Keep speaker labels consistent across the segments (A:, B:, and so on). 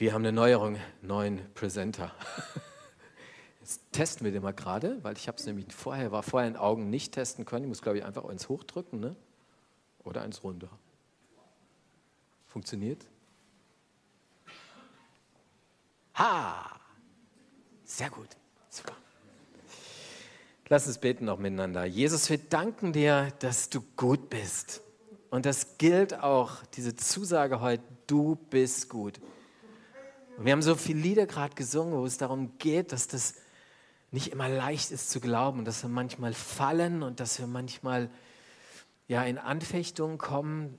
A: Wir haben eine Neuerung, neuen Presenter. Jetzt testen wir den mal gerade, weil ich habe es nämlich vorher, war vorher in Augen nicht testen können. Ich muss, glaube ich, einfach eins hochdrücken ne? oder eins runter. Funktioniert? Ha! Sehr gut. Super. Lass uns beten noch miteinander. Jesus, wir danken dir, dass du gut bist. Und das gilt auch, diese Zusage heute, du bist gut. Und wir haben so viele Lieder gerade gesungen, wo es darum geht, dass das nicht immer leicht ist zu glauben, dass wir manchmal fallen und dass wir manchmal ja, in Anfechtungen kommen,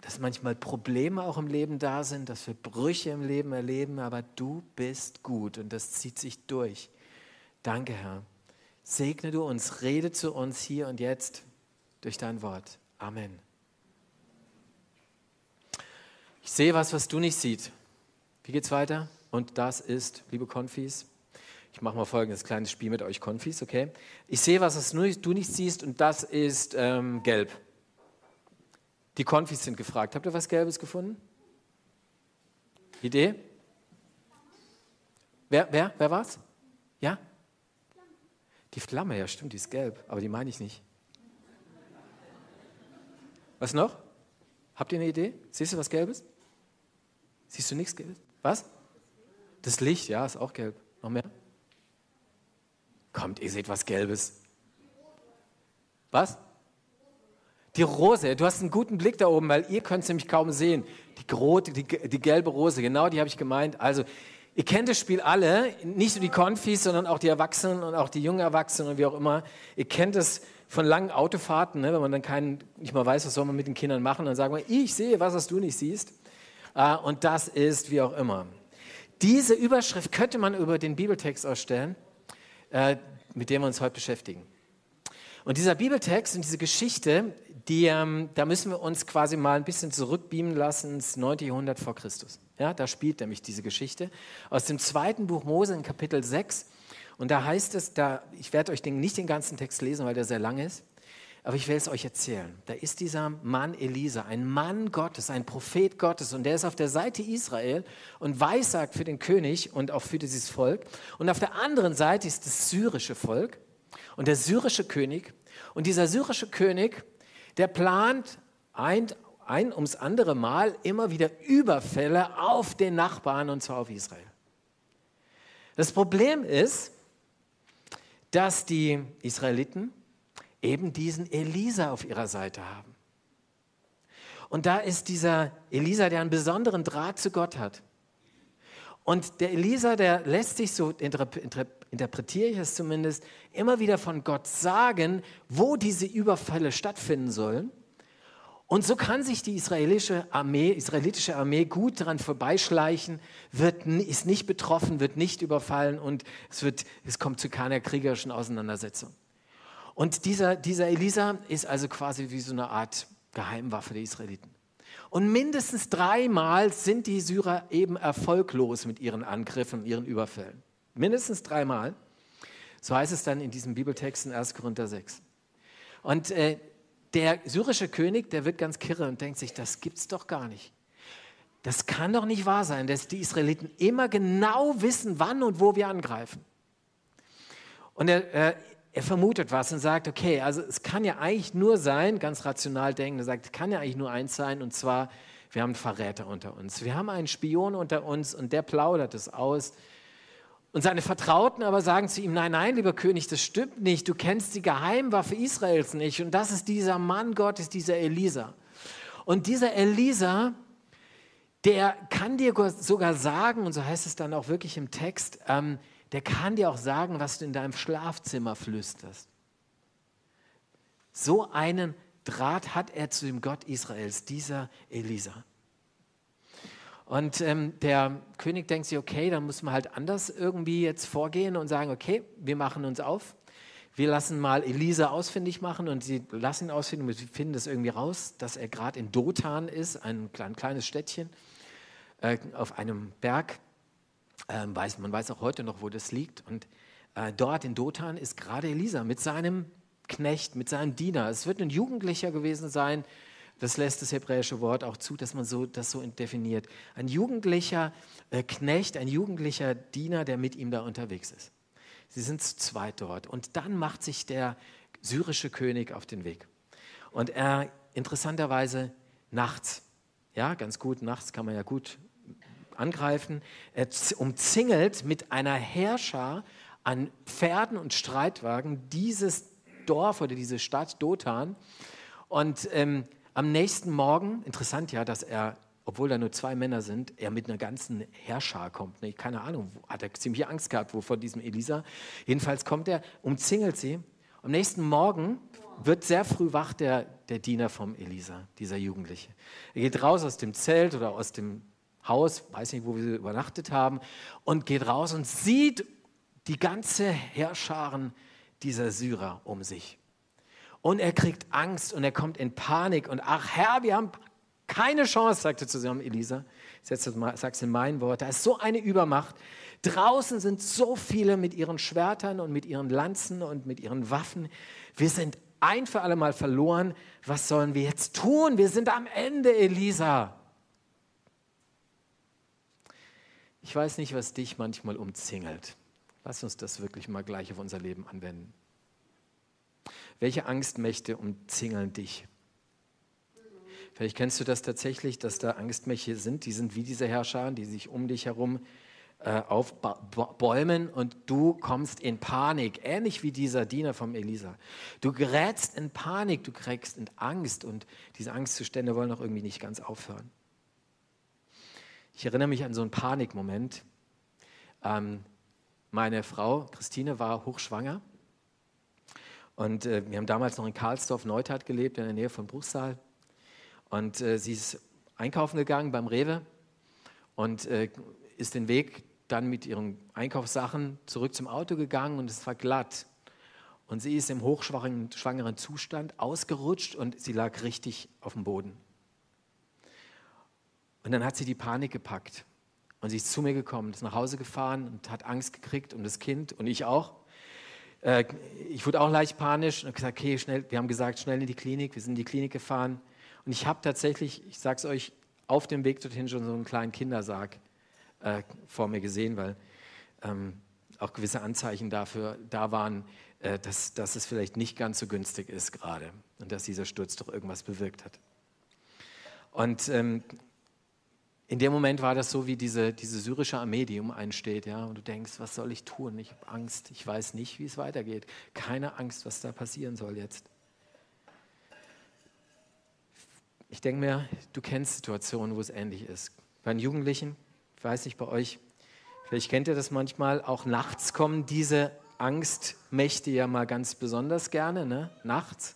A: dass manchmal Probleme auch im Leben da sind, dass wir Brüche im Leben erleben, aber du bist gut und das zieht sich durch. Danke, Herr. Segne du uns, rede zu uns hier und jetzt durch dein Wort. Amen. Ich sehe was, was du nicht siehst. Wie geht's weiter? Und das ist, liebe Konfis, ich mache mal folgendes kleines Spiel mit euch Konfis, okay? Ich sehe was, was du nicht siehst, und das ist ähm, gelb. Die Konfis sind gefragt. Habt ihr was Gelbes gefunden? Idee? Wer, wer, wer war's? Ja? Die Flamme, ja stimmt, die ist gelb, aber die meine ich nicht. Was noch? Habt ihr eine Idee? Siehst du was Gelbes? Siehst du nichts Gelbes? Was? Das Licht, ja, ist auch gelb. Noch mehr? Kommt, ihr seht was Gelbes. Was? Die Rose, du hast einen guten Blick da oben, weil ihr könnt es nämlich kaum sehen. Die, rote, die, die gelbe Rose, genau die habe ich gemeint. Also, ihr kennt das Spiel alle, nicht nur die Konfis, sondern auch die Erwachsenen und auch die jungen Erwachsenen und wie auch immer. Ihr kennt es von langen Autofahrten, ne, wenn man dann keinen, nicht mal weiß, was soll man mit den Kindern machen, dann sagen wir, ich sehe was, was du nicht siehst. Äh, und das ist wie auch immer. Diese Überschrift könnte man über den Bibeltext ausstellen, äh, mit dem wir uns heute beschäftigen. Und dieser Bibeltext und diese Geschichte, die, ähm, da müssen wir uns quasi mal ein bisschen zurückbeamen lassen ins 9. Jahrhundert vor Christus. Ja, da spielt nämlich diese Geschichte aus dem zweiten Buch Mose in Kapitel 6. Und da heißt es, da, ich werde euch den, nicht den ganzen Text lesen, weil der sehr lang ist. Aber ich will es euch erzählen. Da ist dieser Mann Elisa, ein Mann Gottes, ein Prophet Gottes, und der ist auf der Seite Israel und weissagt für den König und auch für dieses Volk. Und auf der anderen Seite ist das syrische Volk und der syrische König. Und dieser syrische König, der plant ein, ein ums andere Mal immer wieder Überfälle auf den Nachbarn und zwar auf Israel. Das Problem ist, dass die Israeliten eben diesen Elisa auf ihrer Seite haben. Und da ist dieser Elisa, der einen besonderen Draht zu Gott hat. Und der Elisa, der lässt sich, so interpretiere ich es zumindest, immer wieder von Gott sagen, wo diese Überfälle stattfinden sollen. Und so kann sich die israelische Armee, israelitische Armee gut daran vorbeischleichen, wird, ist nicht betroffen, wird nicht überfallen und es, wird, es kommt zu keiner kriegerischen Auseinandersetzung. Und dieser, dieser Elisa ist also quasi wie so eine Art Geheimwaffe der Israeliten. Und mindestens dreimal sind die Syrer eben erfolglos mit ihren Angriffen, ihren Überfällen. Mindestens dreimal. So heißt es dann in diesem Bibeltext in 1. Korinther 6. Und äh, der syrische König, der wird ganz kirre und denkt sich, das gibt's doch gar nicht. Das kann doch nicht wahr sein, dass die Israeliten immer genau wissen, wann und wo wir angreifen. Und er, äh, er vermutet was und sagt, okay, also es kann ja eigentlich nur sein, ganz rational denken, er sagt, es kann ja eigentlich nur eins sein, und zwar, wir haben einen Verräter unter uns. Wir haben einen Spion unter uns und der plaudert es aus. Und seine Vertrauten aber sagen zu ihm, nein, nein, lieber König, das stimmt nicht, du kennst die Geheimwaffe Israels nicht. Und das ist dieser Mann Gottes, dieser Elisa. Und dieser Elisa, der kann dir sogar sagen, und so heißt es dann auch wirklich im Text, ähm, der kann dir auch sagen, was du in deinem Schlafzimmer flüsterst. So einen Draht hat er zu dem Gott Israels, dieser Elisa. Und ähm, der König denkt sich, okay, dann muss man halt anders irgendwie jetzt vorgehen und sagen, okay, wir machen uns auf. Wir lassen mal Elisa ausfindig machen und sie lassen ihn ausfindig und sie finden das irgendwie raus, dass er gerade in Dothan ist, ein, ein kleines Städtchen äh, auf einem Berg ähm, weiß, man weiß auch heute noch, wo das liegt. Und äh, dort in Dothan ist gerade Elisa mit seinem Knecht, mit seinem Diener. Es wird ein Jugendlicher gewesen sein, Das lässt das hebräische Wort auch zu, dass man so, das so definiert. Ein jugendlicher äh, Knecht, ein jugendlicher Diener, der mit ihm da unterwegs ist. Sie sind zu zweit dort. Und dann macht sich der syrische König auf den Weg. Und er interessanterweise nachts, ja, ganz gut, nachts kann man ja gut angreifen, er umzingelt mit einer Herrscher an Pferden und Streitwagen dieses Dorf oder diese Stadt Dothan. Und ähm, am nächsten Morgen, interessant ja, dass er, obwohl da nur zwei Männer sind, er mit einer ganzen Herrscher kommt. Ne? Keine Ahnung, hat er ziemlich Angst gehabt, wovon diesem Elisa. Jedenfalls kommt er, umzingelt sie. Am nächsten Morgen wird sehr früh wach der, der Diener vom Elisa, dieser Jugendliche. Er geht raus aus dem Zelt oder aus dem Haus, weiß nicht, wo wir übernachtet haben, und geht raus und sieht die ganze Herrscharen dieser Syrer um sich. Und er kriegt Angst und er kommt in Panik und ach Herr, wir haben keine Chance, sagte zusammen Elisa. Ich sage es in meinen Worten. Da ist so eine Übermacht. Draußen sind so viele mit ihren Schwertern und mit ihren Lanzen und mit ihren Waffen. Wir sind ein für alle Mal verloren. Was sollen wir jetzt tun? Wir sind am Ende, Elisa. Ich weiß nicht, was dich manchmal umzingelt. Lass uns das wirklich mal gleich auf unser Leben anwenden. Welche Angstmächte umzingeln dich? Vielleicht kennst du das tatsächlich, dass da Angstmächte sind, die sind wie diese Herrscher, die sich um dich herum äh, aufbäumen und du kommst in Panik, ähnlich wie dieser Diener vom Elisa. Du gerätst in Panik, du kriegst in Angst und diese Angstzustände wollen auch irgendwie nicht ganz aufhören. Ich erinnere mich an so einen Panikmoment. Ähm, meine Frau Christine war hochschwanger und äh, wir haben damals noch in Karlsdorf Neustadt gelebt, in der Nähe von Bruchsal. Und äh, sie ist einkaufen gegangen beim Rewe und äh, ist den Weg dann mit ihren Einkaufssachen zurück zum Auto gegangen und es war glatt. Und sie ist im hochschwangeren Zustand ausgerutscht und sie lag richtig auf dem Boden. Und dann hat sie die Panik gepackt. Und sie ist zu mir gekommen, ist nach Hause gefahren und hat Angst gekriegt um das Kind und ich auch. Äh, ich wurde auch leicht panisch und gesagt, okay, schnell, wir haben gesagt, schnell in die Klinik. Wir sind in die Klinik gefahren. Und ich habe tatsächlich, ich sage es euch, auf dem Weg dorthin schon so einen kleinen Kindersarg äh, vor mir gesehen, weil ähm, auch gewisse Anzeichen dafür da waren, äh, dass, dass es vielleicht nicht ganz so günstig ist gerade und dass dieser Sturz doch irgendwas bewirkt hat. Und ähm, in dem Moment war das so wie diese, diese syrische Armee, die um einen steht, ja, und du denkst, was soll ich tun? Ich habe Angst, ich weiß nicht, wie es weitergeht. Keine Angst, was da passieren soll jetzt. Ich denke mir, du kennst Situationen, wo es ähnlich ist. Bei den Jugendlichen, ich weiß nicht bei euch, vielleicht kennt ihr das manchmal, auch nachts kommen diese Angstmächte ja mal ganz besonders gerne, ne? nachts.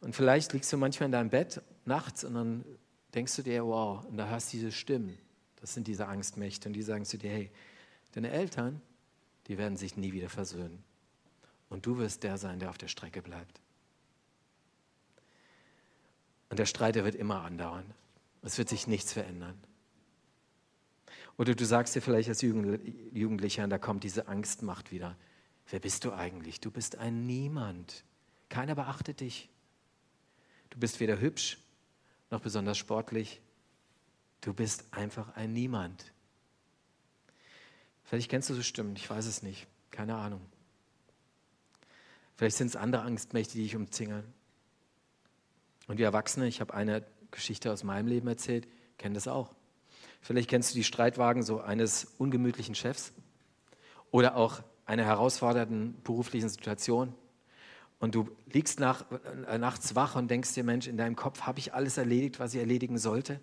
A: Und vielleicht liegst du manchmal in deinem Bett nachts und dann denkst du dir, wow, und da hörst du diese Stimmen. Das sind diese Angstmächte. Und die sagen zu dir, hey, deine Eltern, die werden sich nie wieder versöhnen. Und du wirst der sein, der auf der Strecke bleibt. Und der Streit, der wird immer andauern. Es wird sich nichts verändern. Oder du sagst dir vielleicht als Jugendlicher, und da kommt diese Angstmacht wieder. Wer bist du eigentlich? Du bist ein Niemand. Keiner beachtet dich. Du bist weder hübsch, noch besonders sportlich. Du bist einfach ein Niemand. Vielleicht kennst du so Stimmen, ich weiß es nicht, keine Ahnung. Vielleicht sind es andere Angstmächte, die dich umzingeln. Und wir Erwachsene, ich habe eine Geschichte aus meinem Leben erzählt, kennen das auch. Vielleicht kennst du die Streitwagen so eines ungemütlichen Chefs oder auch einer herausfordernden beruflichen Situation. Und du liegst nach, äh, nachts wach und denkst dir, Mensch, in deinem Kopf habe ich alles erledigt, was ich erledigen sollte.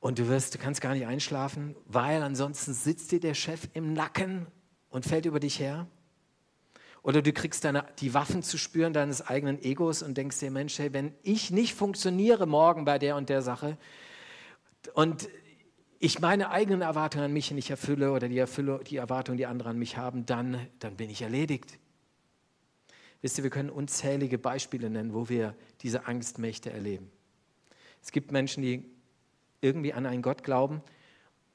A: Und du, wirst, du kannst gar nicht einschlafen, weil ansonsten sitzt dir der Chef im Nacken und fällt über dich her. Oder du kriegst deine, die Waffen zu spüren deines eigenen Egos und denkst dir, Mensch, hey, wenn ich nicht funktioniere morgen bei der und der Sache und ich meine eigenen Erwartungen an mich nicht erfülle oder die, erfülle, die Erwartungen, die andere an mich haben, dann, dann bin ich erledigt. Wisst ihr, wir können unzählige Beispiele nennen, wo wir diese Angstmächte erleben. Es gibt Menschen, die irgendwie an einen Gott glauben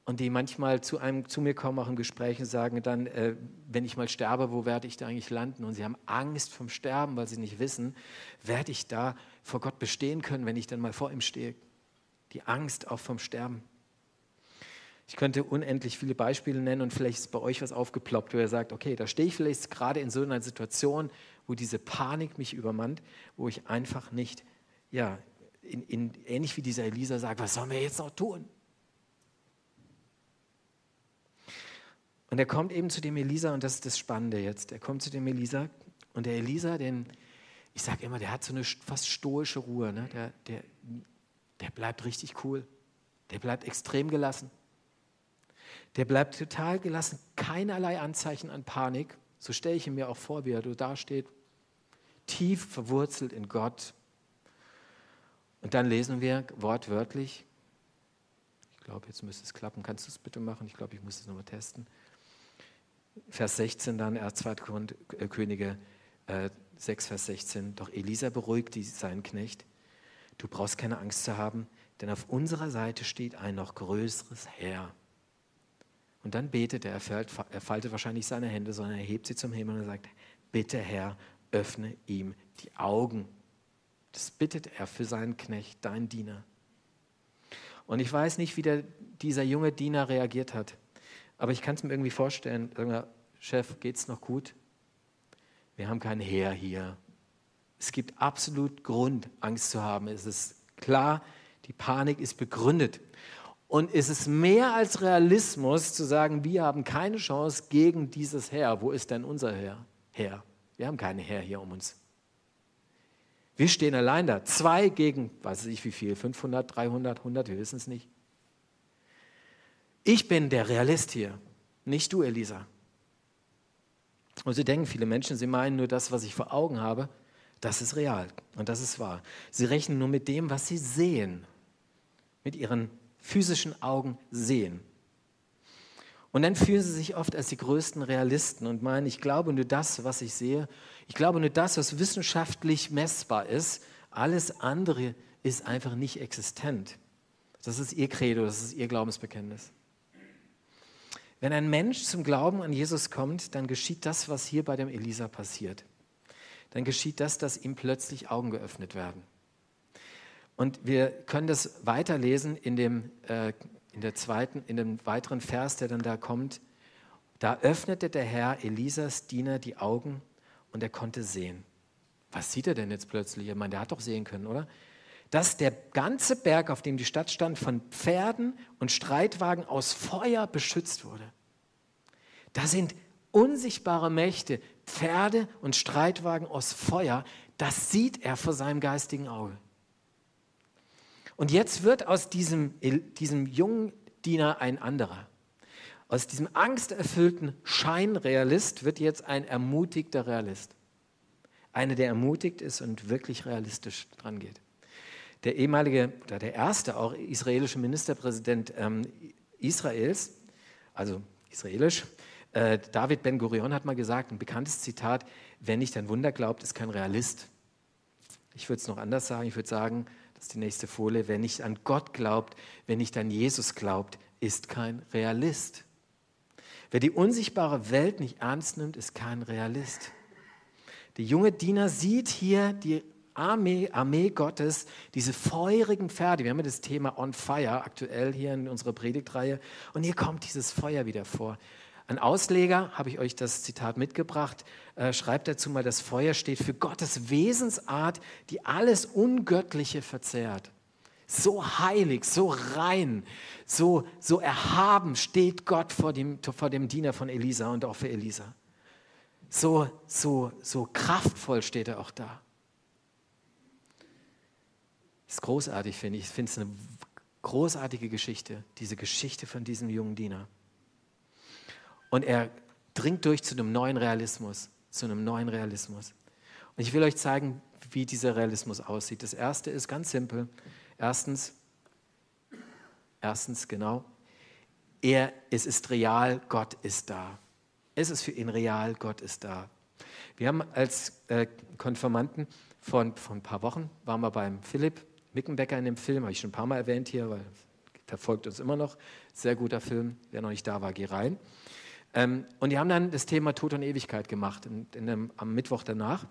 A: und die manchmal zu, einem, zu mir kommen, auch im Gespräch und sagen dann, äh, wenn ich mal sterbe, wo werde ich da eigentlich landen? Und sie haben Angst vom Sterben, weil sie nicht wissen, werde ich da vor Gott bestehen können, wenn ich dann mal vor ihm stehe. Die Angst auch vom Sterben. Ich könnte unendlich viele Beispiele nennen und vielleicht ist bei euch was aufgeploppt, wo ihr sagt, okay, da stehe ich vielleicht gerade in so einer Situation, wo diese Panik mich übermannt, wo ich einfach nicht, ja, in, in, ähnlich wie dieser Elisa sagt, was sollen wir jetzt noch tun? Und er kommt eben zu dem Elisa und das ist das Spannende jetzt. Er kommt zu dem Elisa und der Elisa, den, ich sage immer, der hat so eine fast stoische Ruhe. Ne? Der, der, der bleibt richtig cool. Der bleibt extrem gelassen. Der bleibt total gelassen, keinerlei Anzeichen an Panik. So stelle ich mir auch vor, wie er da steht, tief verwurzelt in Gott. Und dann lesen wir wortwörtlich, ich glaube, jetzt müsste es klappen, kannst du es bitte machen? Ich glaube, ich muss es nochmal testen. Vers 16 dann, 2. Äh, Könige äh, 6, Vers 16. Doch Elisa beruhigt seinen Knecht. Du brauchst keine Angst zu haben, denn auf unserer Seite steht ein noch größeres Heer. Und dann betet er, er, faltet wahrscheinlich seine Hände, sondern er hebt sie zum Himmel und sagt, bitte Herr, öffne ihm die Augen. Das bittet er für seinen Knecht, deinen Diener. Und ich weiß nicht, wie der, dieser junge Diener reagiert hat. Aber ich kann es mir irgendwie vorstellen, wir, Chef, geht's noch gut? Wir haben kein Heer hier. Es gibt absolut Grund, Angst zu haben. Es ist klar, die Panik ist begründet. Und es ist mehr als Realismus zu sagen, wir haben keine Chance gegen dieses Heer. Wo ist denn unser Heer? Heer. Wir haben keine Heer hier um uns. Wir stehen allein da. Zwei gegen, weiß ich wie viel, 500, 300, 100, wir wissen es nicht. Ich bin der Realist hier, nicht du, Elisa. Und sie denken, viele Menschen, sie meinen nur das, was ich vor Augen habe, das ist real und das ist wahr. Sie rechnen nur mit dem, was sie sehen, mit ihren physischen Augen sehen. Und dann fühlen sie sich oft als die größten Realisten und meinen, ich glaube nur das, was ich sehe, ich glaube nur das, was wissenschaftlich messbar ist, alles andere ist einfach nicht existent. Das ist ihr Credo, das ist ihr Glaubensbekenntnis. Wenn ein Mensch zum Glauben an Jesus kommt, dann geschieht das, was hier bei dem Elisa passiert. Dann geschieht das, dass ihm plötzlich Augen geöffnet werden. Und wir können das weiterlesen in dem, äh, in der zweiten, in dem weiteren Vers, der dann da kommt. Da öffnete der Herr Elisas Diener die Augen und er konnte sehen. Was sieht er denn jetzt plötzlich? Ich meine, der hat doch sehen können, oder? Dass der ganze Berg, auf dem die Stadt stand, von Pferden und Streitwagen aus Feuer beschützt wurde. Da sind unsichtbare Mächte, Pferde und Streitwagen aus Feuer. Das sieht er vor seinem geistigen Auge. Und jetzt wird aus diesem, diesem jungen Diener ein anderer. Aus diesem angsterfüllten Scheinrealist wird jetzt ein ermutigter Realist. Einer, der ermutigt ist und wirklich realistisch dran geht. Der ehemalige, oder der erste auch israelische Ministerpräsident ähm, Israels, also israelisch, äh, David Ben Gurion hat mal gesagt, ein bekanntes Zitat, wer nicht an Wunder glaubt, ist kein Realist. Ich würde es noch anders sagen, ich würde sagen, das ist die nächste Folie, wer nicht an Gott glaubt, wer nicht an Jesus glaubt, ist kein Realist. Wer die unsichtbare Welt nicht ernst nimmt, ist kein Realist. Der junge Diener sieht hier die Armee, Armee Gottes, diese feurigen Pferde. Wir haben ja das Thema On Fire aktuell hier in unserer Predigtreihe. Und hier kommt dieses Feuer wieder vor. Ein Ausleger, habe ich euch das Zitat mitgebracht, äh, schreibt dazu mal, das Feuer steht für Gottes Wesensart, die alles Ungöttliche verzehrt. So heilig, so rein, so, so erhaben steht Gott vor dem, vor dem Diener von Elisa und auch für Elisa. So, so, so kraftvoll steht er auch da. Das ist großartig, finde ich. Ich finde es eine großartige Geschichte, diese Geschichte von diesem jungen Diener. Und er dringt durch zu einem neuen Realismus, zu einem neuen Realismus. Und ich will euch zeigen, wie dieser Realismus aussieht. Das erste ist ganz simpel. Erstens, erstens genau, er, es ist real, Gott ist da. Es ist für ihn real, Gott ist da. Wir haben als äh, Konfirmanden vor, vor ein paar Wochen, waren wir beim Philipp Mickenbecker in dem Film, habe ich schon ein paar Mal erwähnt hier, weil verfolgt uns immer noch. Sehr guter Film. Wer noch nicht da war, geh rein. Ähm, und die haben dann das Thema Tod und Ewigkeit gemacht in, in dem, am Mittwoch danach.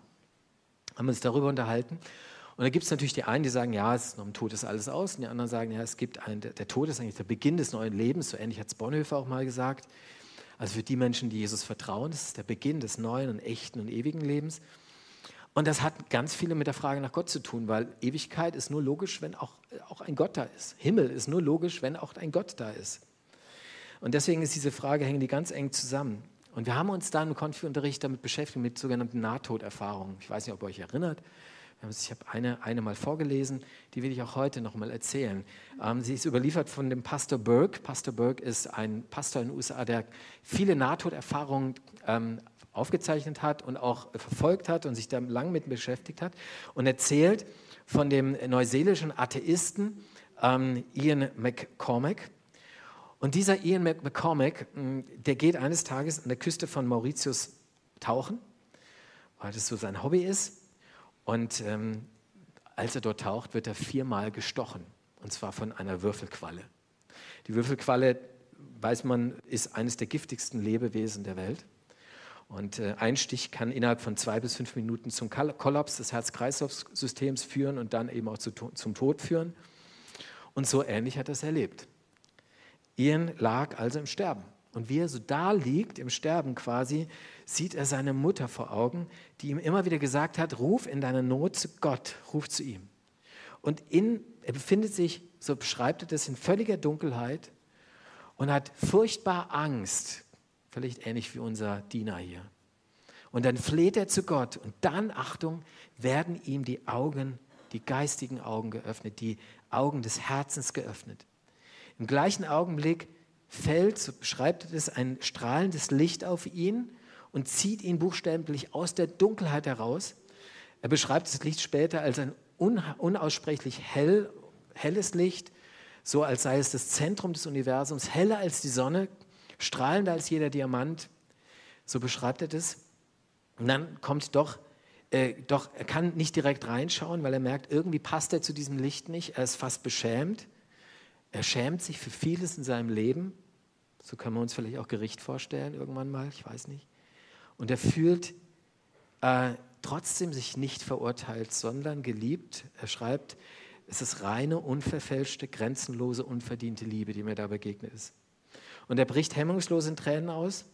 A: Haben uns darüber unterhalten. Und da gibt es natürlich die einen, die sagen, ja, es ist noch im Tod ist alles aus. Und die anderen sagen, ja, es gibt einen, der, der Tod ist eigentlich der Beginn des neuen Lebens. So ähnlich hat es Bonhoeffer auch mal gesagt. Also für die Menschen, die Jesus vertrauen, das ist der Beginn des neuen und echten und ewigen Lebens. Und das hat ganz viele mit der Frage nach Gott zu tun, weil Ewigkeit ist nur logisch, wenn auch, auch ein Gott da ist. Himmel ist nur logisch, wenn auch ein Gott da ist. Und deswegen ist diese Frage, hängen die ganz eng zusammen. Und wir haben uns dann im Konfi-Unterricht damit beschäftigt, mit sogenannten Nahtoderfahrungen. Ich weiß nicht, ob ihr euch erinnert. Ich habe eine, eine mal vorgelesen, die will ich auch heute noch mal erzählen. Ähm, sie ist überliefert von dem Pastor Burke. Pastor Burke ist ein Pastor in den USA, der viele Nahtoderfahrungen ähm, aufgezeichnet hat und auch verfolgt hat und sich da lang mit beschäftigt hat und erzählt von dem neuseelischen Atheisten ähm, Ian McCormack. Und dieser Ian McCormack, hm, der geht eines Tages an der Küste von Mauritius tauchen, weil das so sein Hobby ist. Und ähm, als er dort taucht, wird er viermal gestochen, und zwar von einer Würfelqualle. Die Würfelqualle, weiß man, ist eines der giftigsten Lebewesen der Welt. Und äh, ein Stich kann innerhalb von zwei bis fünf Minuten zum Kollaps des Herz-Kreislauf-Systems führen und dann eben auch zu, zum Tod führen. Und so ähnlich hat er es erlebt. Ian lag also im Sterben. Und wie er so da liegt, im Sterben quasi, sieht er seine Mutter vor Augen, die ihm immer wieder gesagt hat, ruf in deiner Not zu Gott, ruf zu ihm. Und in, er befindet sich, so beschreibt er das, in völliger Dunkelheit und hat furchtbar Angst, Vielleicht ähnlich wie unser Diener hier. Und dann fleht er zu Gott und dann, Achtung, werden ihm die Augen, die geistigen Augen geöffnet, die Augen des Herzens geöffnet. Im gleichen Augenblick fällt, so beschreibt es, ein strahlendes Licht auf ihn und zieht ihn buchstäblich aus der Dunkelheit heraus. Er beschreibt das Licht später als ein unaussprechlich hell, helles Licht, so als sei es das Zentrum des Universums, heller als die Sonne, strahlender als jeder Diamant. So beschreibt er das. Und dann kommt doch, äh, doch, er kann nicht direkt reinschauen, weil er merkt, irgendwie passt er zu diesem Licht nicht. Er ist fast beschämt. Er schämt sich für vieles in seinem Leben. So können wir uns vielleicht auch Gericht vorstellen, irgendwann mal, ich weiß nicht. Und er fühlt äh, trotzdem sich nicht verurteilt, sondern geliebt. Er schreibt, es ist reine, unverfälschte, grenzenlose, unverdiente Liebe, die mir da begegnet ist. Und er bricht hemmungslos in Tränen aus.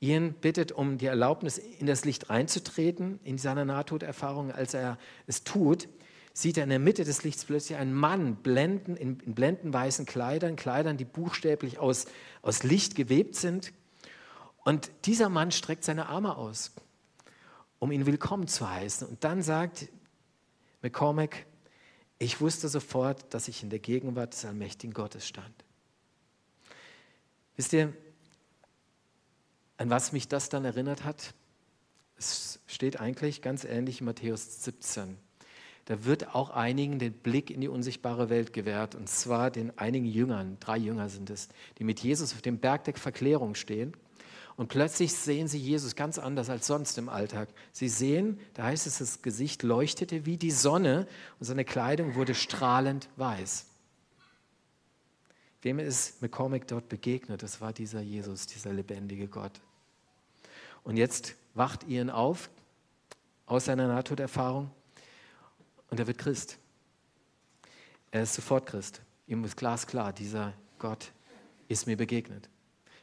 A: Ian bittet um die Erlaubnis, in das Licht reinzutreten, in seiner Nahtoderfahrung. Als er es tut, sieht er in der Mitte des Lichts plötzlich einen Mann blenden, in, in blendenweißen Kleidern, Kleidern, die buchstäblich aus, aus Licht gewebt sind. Und dieser Mann streckt seine Arme aus, um ihn willkommen zu heißen. Und dann sagt McCormack, ich wusste sofort, dass ich in der Gegenwart des allmächtigen Gottes stand. Wisst ihr, an was mich das dann erinnert hat? Es steht eigentlich ganz ähnlich in Matthäus 17. Da wird auch einigen den Blick in die unsichtbare Welt gewährt, und zwar den einigen Jüngern, drei Jünger sind es, die mit Jesus auf dem Berg der Verklärung stehen. Und plötzlich sehen sie Jesus ganz anders als sonst im Alltag. Sie sehen, da heißt es, das Gesicht leuchtete wie die Sonne und seine Kleidung wurde strahlend weiß. Wem ist McCormick dort begegnet? Das war dieser Jesus, dieser lebendige Gott. Und jetzt wacht Ian auf aus seiner Nahtoderfahrung und er wird Christ. Er ist sofort Christ. Ihm ist glasklar, dieser Gott ist mir begegnet.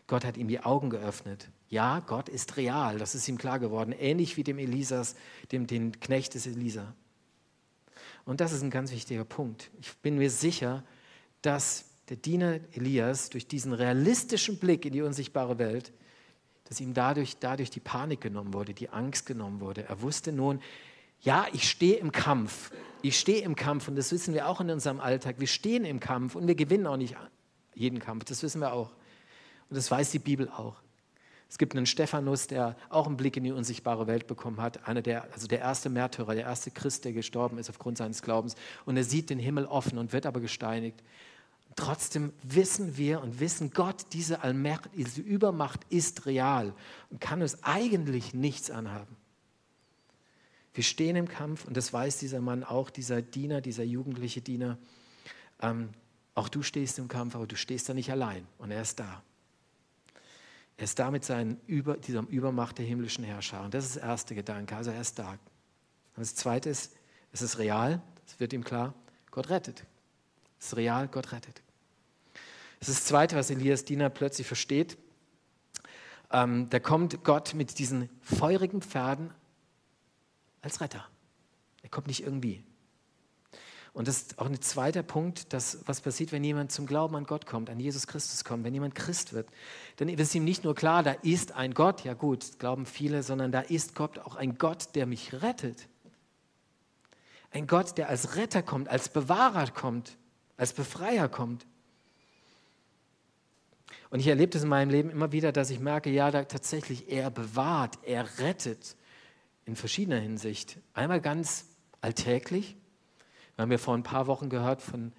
A: Gott hat ihm die Augen geöffnet. Ja, Gott ist real, das ist ihm klar geworden, ähnlich wie dem Elisas, dem den Knecht des Elisa. Und das ist ein ganz wichtiger Punkt. Ich bin mir sicher, dass der Diener Elias durch diesen realistischen Blick in die unsichtbare Welt, dass ihm dadurch, dadurch die Panik genommen wurde, die Angst genommen wurde. Er wusste nun, ja, ich stehe im Kampf. Ich stehe im Kampf und das wissen wir auch in unserem Alltag. Wir stehen im Kampf und wir gewinnen auch nicht jeden Kampf. Das wissen wir auch. Und das weiß die Bibel auch. Es gibt einen Stephanus, der auch einen Blick in die unsichtbare Welt bekommen hat. Einer der, also der erste Märtyrer, der erste Christ, der gestorben ist aufgrund seines Glaubens. Und er sieht den Himmel offen und wird aber gesteinigt. Trotzdem wissen wir und wissen Gott, diese Allmacht, diese Übermacht ist real und kann uns eigentlich nichts anhaben. Wir stehen im Kampf und das weiß dieser Mann auch, dieser Diener, dieser jugendliche Diener. Ähm, Auch du stehst im Kampf, aber du stehst da nicht allein und er ist da. Er ist da mit seinen Über, dieser Übermacht der himmlischen Herrscher. Und das ist der erste Gedanke. Also er ist da. Und das zweite ist, es ist real, das wird ihm klar, Gott rettet. Es ist real, Gott rettet. Das ist das zweite, was Elias Diener plötzlich versteht. Ähm, da kommt Gott mit diesen feurigen Pferden als Retter. Er kommt nicht irgendwie. Und das ist auch ein zweiter Punkt, dass, was passiert, wenn jemand zum Glauben an Gott kommt, an Jesus Christus kommt, wenn jemand Christ wird. Dann ist ihm nicht nur klar, da ist ein Gott, ja gut, glauben viele, sondern da ist Gott auch ein Gott, der mich rettet. Ein Gott, der als Retter kommt, als Bewahrer kommt, als Befreier kommt. Und ich erlebe das in meinem Leben immer wieder, dass ich merke, ja, da tatsächlich, er bewahrt, er rettet in verschiedener Hinsicht. Einmal ganz alltäglich, wir haben ja vor ein paar Wochen gehört von,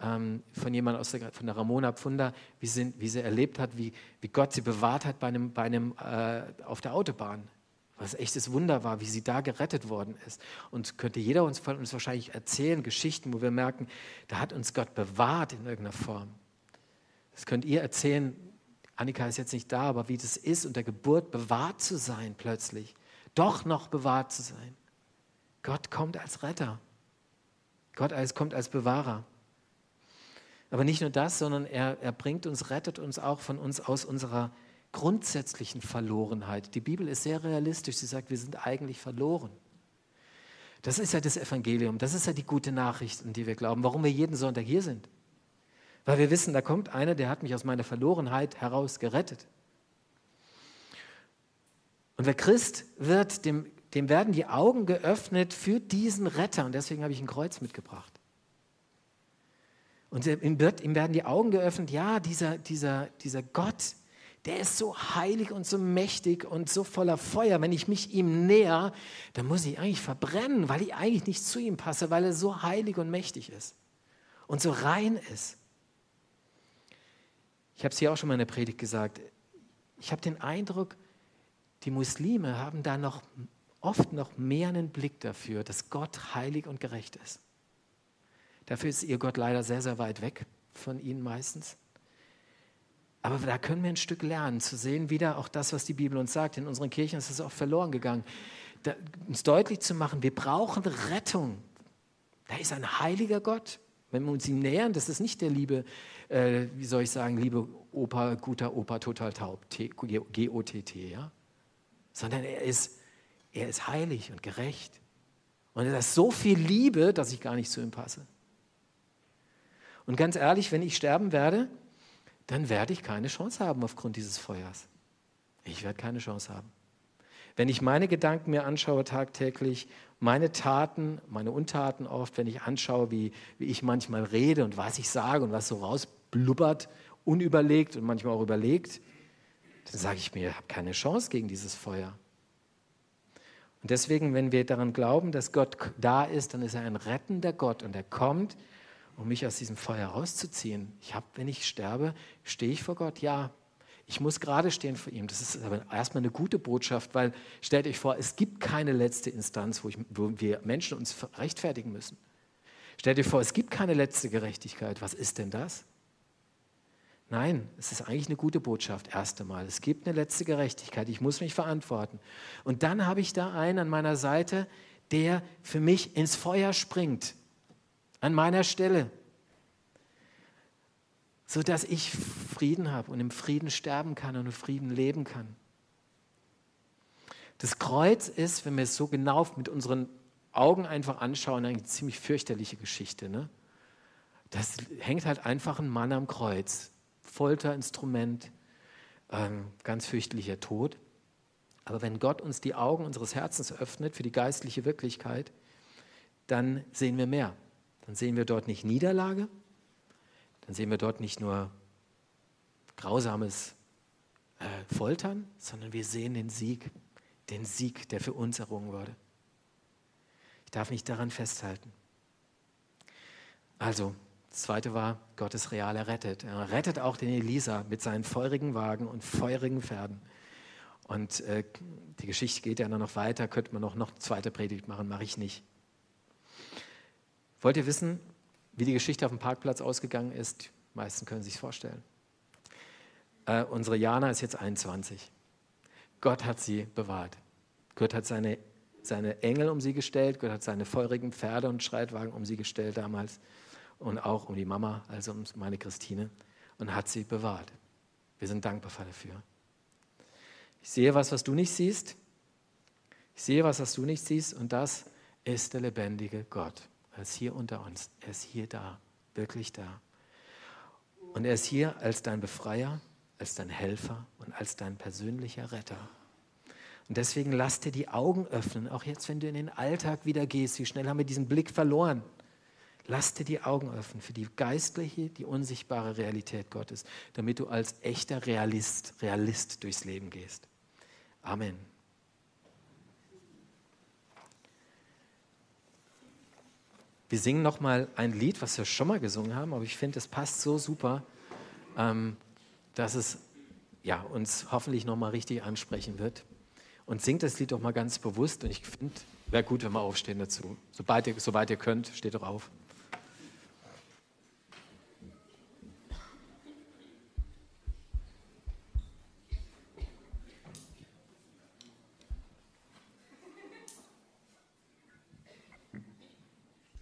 A: ähm, von jemandem aus der, von der Ramona Pfunda, wie sie, wie sie erlebt hat, wie, wie Gott sie bewahrt hat bei einem, bei einem, äh, auf der Autobahn. Was echtes Wunder war, wie sie da gerettet worden ist. Und könnte jeder uns von uns wahrscheinlich erzählen, Geschichten, wo wir merken, da hat uns Gott bewahrt in irgendeiner Form. Das könnt ihr erzählen, Annika ist jetzt nicht da, aber wie das ist, unter Geburt bewahrt zu sein plötzlich. Doch noch bewahrt zu sein. Gott kommt als Retter. Gott als, kommt als Bewahrer. Aber nicht nur das, sondern er, er bringt uns, rettet uns auch von uns aus unserer grundsätzlichen Verlorenheit. Die Bibel ist sehr realistisch. Sie sagt, wir sind eigentlich verloren. Das ist ja das Evangelium. Das ist ja die gute Nachricht, an die wir glauben, warum wir jeden Sonntag hier sind. Weil wir wissen, da kommt einer, der hat mich aus meiner Verlorenheit heraus gerettet. Und wer Christ wird, dem dem werden die Augen geöffnet für diesen Retter. Und deswegen habe ich ein Kreuz mitgebracht. Und ihm, wird, ihm werden die Augen geöffnet, ja, dieser, dieser, dieser Gott, der ist so heilig und so mächtig und so voller Feuer. Wenn ich mich ihm näher, dann muss ich eigentlich verbrennen, weil ich eigentlich nicht zu ihm passe, weil er so heilig und mächtig ist und so rein ist. Ich habe es hier auch schon mal in der Predigt gesagt. Ich habe den Eindruck, die Muslime haben da noch oft noch mehr einen Blick dafür, dass Gott heilig und gerecht ist. Dafür ist ihr Gott leider sehr, sehr weit weg von ihnen meistens. Aber da können wir ein Stück lernen, zu sehen wieder auch das, was die Bibel uns sagt. In unseren Kirchen ist es auch verloren gegangen. Da, uns deutlich zu machen, wir brauchen Rettung. Da ist ein heiliger Gott. Wenn wir uns ihm nähern, das ist nicht der liebe, äh, wie soll ich sagen, liebe Opa, guter Opa, total taub, G-O-T-T, ja? Sondern er ist er ist heilig und gerecht. Und er hat so viel Liebe, dass ich gar nicht zu ihm passe. Und ganz ehrlich, wenn ich sterben werde, dann werde ich keine Chance haben aufgrund dieses Feuers. Ich werde keine Chance haben. Wenn ich meine Gedanken mir anschaue tagtäglich, meine Taten, meine Untaten oft, wenn ich anschaue, wie, wie ich manchmal rede und was ich sage und was so rausblubbert, unüberlegt und manchmal auch überlegt, dann sage ich mir, ich habe keine Chance gegen dieses Feuer. Und deswegen, wenn wir daran glauben, dass Gott da ist, dann ist er ein rettender Gott und er kommt, um mich aus diesem Feuer rauszuziehen. Ich habe, wenn ich sterbe, stehe ich vor Gott. Ja, ich muss gerade stehen vor ihm. Das ist aber erstmal eine gute Botschaft, weil stellt euch vor, es gibt keine letzte Instanz, wo, ich, wo wir Menschen uns rechtfertigen müssen. Stellt euch vor, es gibt keine letzte Gerechtigkeit. Was ist denn das? Nein, es ist eigentlich eine gute Botschaft, erst einmal. Es gibt eine letzte Gerechtigkeit, ich muss mich verantworten. Und dann habe ich da einen an meiner Seite, der für mich ins Feuer springt, an meiner Stelle, sodass ich Frieden habe und im Frieden sterben kann und im Frieden leben kann. Das Kreuz ist, wenn wir es so genau mit unseren Augen einfach anschauen, eine ziemlich fürchterliche Geschichte. Ne? Das hängt halt einfach ein Mann am Kreuz Folterinstrument, ähm, ganz fürchterlicher Tod. Aber wenn Gott uns die Augen unseres Herzens öffnet für die geistliche Wirklichkeit, dann sehen wir mehr. Dann sehen wir dort nicht Niederlage, dann sehen wir dort nicht nur grausames äh, Foltern, sondern wir sehen den Sieg, den Sieg, der für uns errungen wurde. Ich darf mich daran festhalten. Also, das zweite war, Gott ist real errettet. Er rettet auch den Elisa mit seinen feurigen Wagen und feurigen Pferden. Und äh, die Geschichte geht ja noch weiter, könnte man noch, noch eine zweite Predigt machen, mache ich nicht. Wollt ihr wissen, Wie die Geschichte auf dem Parkplatz ausgegangen ist, die meisten können sich vorstellen. Äh, unsere Jana ist jetzt 21. Gott hat sie bewahrt. Gott hat seine, seine Engel um sie gestellt, Gott hat seine feurigen Pferde und Streitwagen um sie gestellt damals und auch um die Mama, also um meine Christine, und hat sie bewahrt. Wir sind dankbar dafür. Ich sehe was, was du nicht siehst. Ich sehe was, was du nicht siehst, und das ist der lebendige Gott. Er ist hier unter uns. Er ist hier da, wirklich da. Und er ist hier als dein Befreier, als dein Helfer und als dein persönlicher Retter. Und deswegen lass dir die Augen öffnen, auch jetzt, wenn du in den Alltag wieder gehst. Wie schnell haben wir diesen Blick verloren? Lass dir die Augen öffnen für die geistliche, die unsichtbare Realität Gottes, damit du als echter Realist, Realist durchs Leben gehst. Amen. Wir singen noch mal ein Lied, was wir schon mal gesungen haben, aber ich finde, es passt so super, ähm, dass es ja, uns hoffentlich noch mal richtig ansprechen wird. Und singt das Lied doch mal ganz bewusst. Und ich finde, wäre gut, wenn wir aufstehen dazu. Sobald ihr, sobald ihr könnt, steht doch auf.